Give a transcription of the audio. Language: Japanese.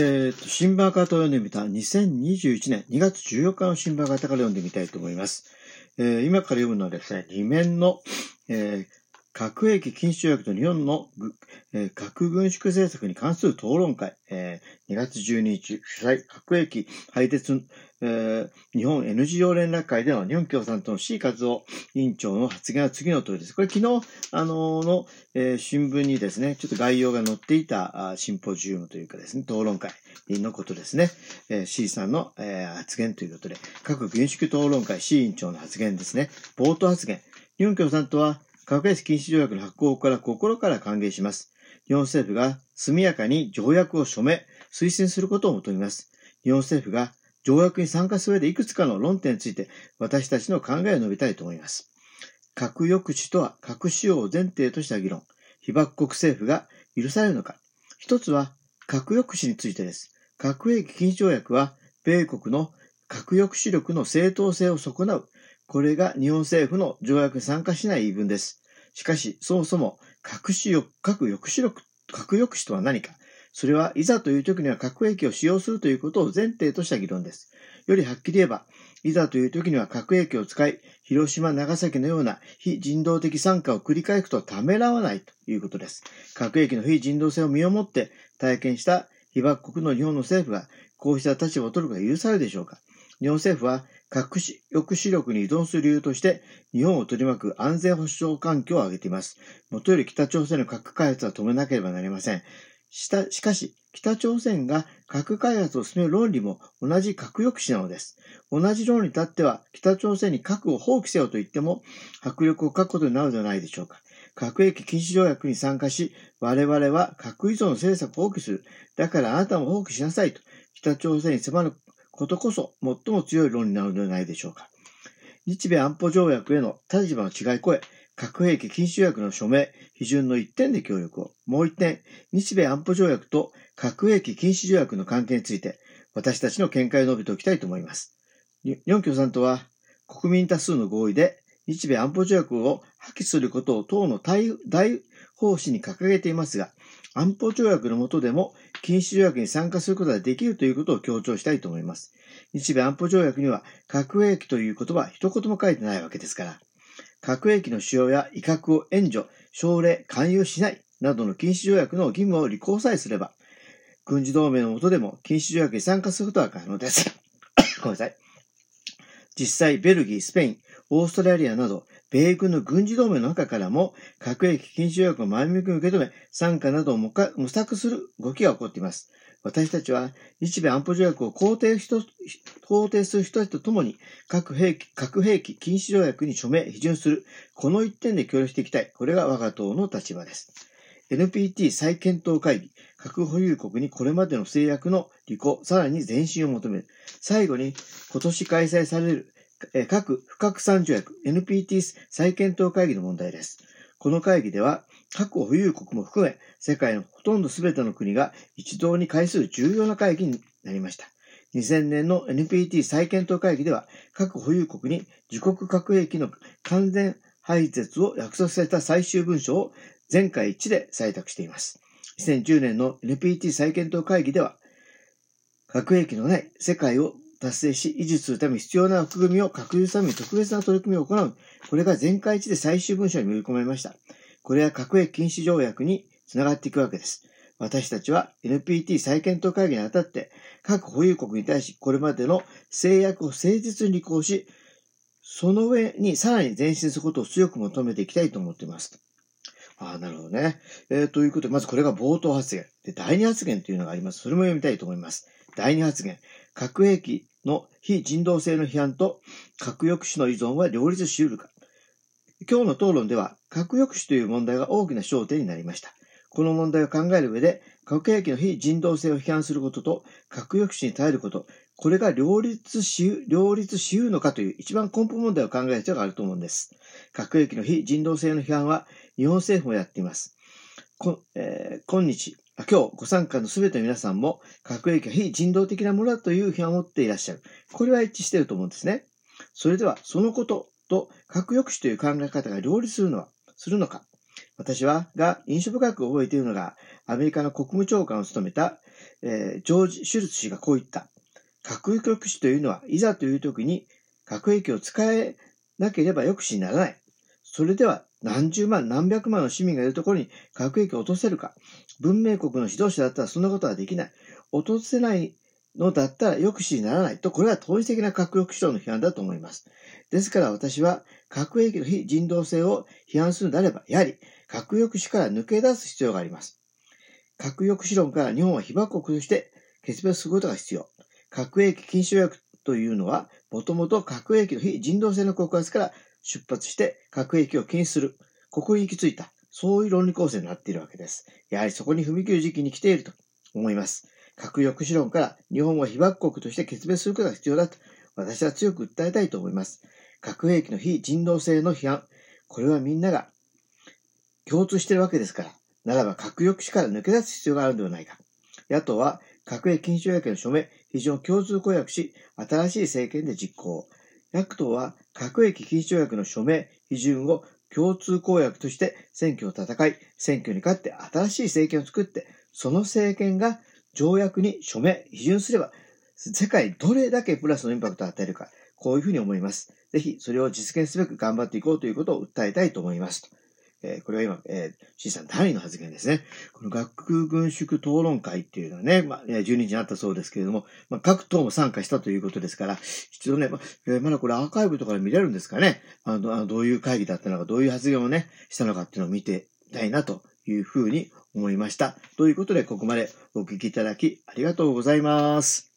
えっ、と、新聞赤と読んでみた2021年2月14日の新聞型から読んでみたいと思います。えー今から読むのはですね、2面の、えー核兵器禁止条約と日本の、えー核軍縮政策に関する討論会、えー2月12日主催核兵器廃絶、えー日本 NGO 連絡会での日本共産党の C 和夫委員長の発言は次の通りです。これ昨日、あのーの、えー新聞にですね、ちょっと概要が載っていたあシンポジウムというかですね、討論会のことですね。えー C さんの、えー発言ということで、各軍縮討論会 C 委員長の発言ですね。冒頭発言。日本共産党は核兵器禁止条約の発効から心から歓迎します。日本政府が速やかに条約を署名、推進することを求めます。日本政府が条約に参加する上でいくつかの論点について私たちの考えを述べたいと思います。核抑止とは核使用を前提とした議論。被爆国政府が許されるのか。一つは核抑止についてです。核兵器禁止条約は米国の核抑止力の正当性を損なう。これが日本政府の条約に参加しない言い分です。しかし、そもそも核使用、核抑止力、核抑止とは何か。それはいざという時には核兵器を使用するということを前提とした議論です。よりはっきり言えば、いざという時には核兵器を使い、広島、長崎のような非人道的参加を繰り返すとためらわないということです。核兵器の非人道性を身をもって体験した被爆国の日本の政府がこうした立場を取ることが許されるでしょうか。日本政府は核抑止力に依存する理由として日本を取り巻く安全保障環境を挙げています。もとより北朝鮮の核開発は止めなければなりません。したしかし、北朝鮮が核開発を進める論理も同じ核抑止なのです。同じ論理に立っては、北朝鮮に核を放棄せよと言っても、迫力を欠くことになるではないでしょうか。核兵器禁止条約に参加し、我々は核依存政策を放棄する。だからあなたも放棄しなさいと、北朝鮮に迫ることこそ最も強い論になるのではないでしょうか。日米安保条約への立場の違い超え、核兵器禁止条約の署名、批准の一点で協力を。もう一点、日米安保条約と核兵器禁止条約の関係について、私たちの見解を述べておきたいと思います。日本共産党は、国民多数の合意で、日米安保条約を破棄することを党の大大方針に掲げていますが、安保条約の下でも禁止条約に参加することができるということを強調したいと思います。日米安保条約には核兵器という言葉一言も書いてないわけですから、核兵器の使用や威嚇を援助、奨励、勧誘しないなどの禁止条約の義務を履行さえすれば、軍事同盟の下でも禁止条約に参加することは可能です。ごめんなさい。実際、ベルギー、スペイン、オーストラリアなど、米軍の軍事同盟の中からも、核兵器禁止条約を前向きに受け止め、参加などを模索する動きが起こっています。私たちは、日米安保条約を肯定する人たちと共に、核兵器、核兵器禁止条約に署名、批准する、この一点で協力していきたい。これが我が党の立場です。NPT 再検討会議、核保有国にこれまでの制約の履行、さらに前進を求める。最後に、今年開催される、え核不拡散条約、NPT 再検討会議の問題です。この会議では、核保有国も含め、世界のほとんど全ての国が一堂に会する重要な会議になりました。2000年の NPT 再検討会議では、核保有国に自国核兵器の完全廃絶を約束された最終文書を全会一致で採択しています。2010年の NPT 再検討会議では、核兵器のない世界を達成し、維持するために必要な枠組みを確立するために特別な取り組みを行う。これが全会一致で最終文書に盛り込まれました。これは核兵器禁止条約につながっていくわけです。私たちは NPT 再検討会議にあたって、各保有国に対しこれまでの制約を誠実に履行し、その上にさらに前進することを強く求めていきたいと思っています。ああ、なるほどね。えー、ということで、まずこれが冒頭発言。で、第二発言というのがあります。それも読みたいと思います。第二発言。核兵器の非人道性の批判と核抑止の依存は両立し得るか。今日の討論では、核抑止という問題が大きな焦点になりました。この問題を考える上で、核兵器の非人道性を批判することと核抑止に耐えること、これが両立し、両立し得るのかという一番根本問題を考える必要があると思うんです。核兵器の非人道性の批判は日本政府もやっています。こえー、今日、今日ご参加のすべての皆さんも核兵器は非人道的なものだという批判を持っていらっしゃる。これは一致していると思うんですね。それでは、そのことと核抑止という考え方が両立するのは、するのか。私は、が印象深く覚えているのが、アメリカの国務長官を務めた、えー、ジョージ・シュルツ氏がこう言った。核抑止というのは、いざという時に核兵器を使えなければ抑止にならない。それでは何十万、何百万の市民がいるところに核兵器を落とせるか。文明国の指導者だったらそんなことはできない。落とせないのだったら抑止にならないと、これは統一的な核抑止論の批判だと思います。ですから私は核兵器の非人道性を批判するのであれば、やはり核抑止から抜け出す必要があります。核抑止論から日本は被爆国として決別することが必要。核兵器禁止条約というのは、もともと核兵器の非人道性の告発から出発して核兵器を禁止する。ここに行き着いた。そういう論理構成になっているわけです。やはりそこに踏み切る時期に来ていると思います。核抑止論から日本は被爆国として決別することが必要だと私は強く訴えたいと思います。核兵器の非人道性の批判。これはみんなが共通しているわけですから、ならば核抑止から抜け出す必要があるのではないか。野党は核兵器禁止条約の署名、非常共通公約し、新しい政権で実行。野党は核兵器禁止条約の署名、批准を共通公約として選挙を戦い、選挙に勝って新しい政権を作って、その政権が条約に署名、批准すれば、世界どれだけプラスのインパクトを与えるか、こういうふうに思います。ぜひ、それを実現すべく頑張っていこうということを訴えたいと思います。えー、これは今、えー、C さん単位の発言ですね。この学区軍縮討論会っていうのはね、まあ、12日にあったそうですけれども、まあ、各党も参加したということですから、一度ね、まえー、まだこれアーカイブとかで見れるんですかね。あの、あのどういう会議だったのか、どういう発言をね、したのかっていうのを見てみたいなというふうに思いました。ということで、ここまでお聞きいただきありがとうございます。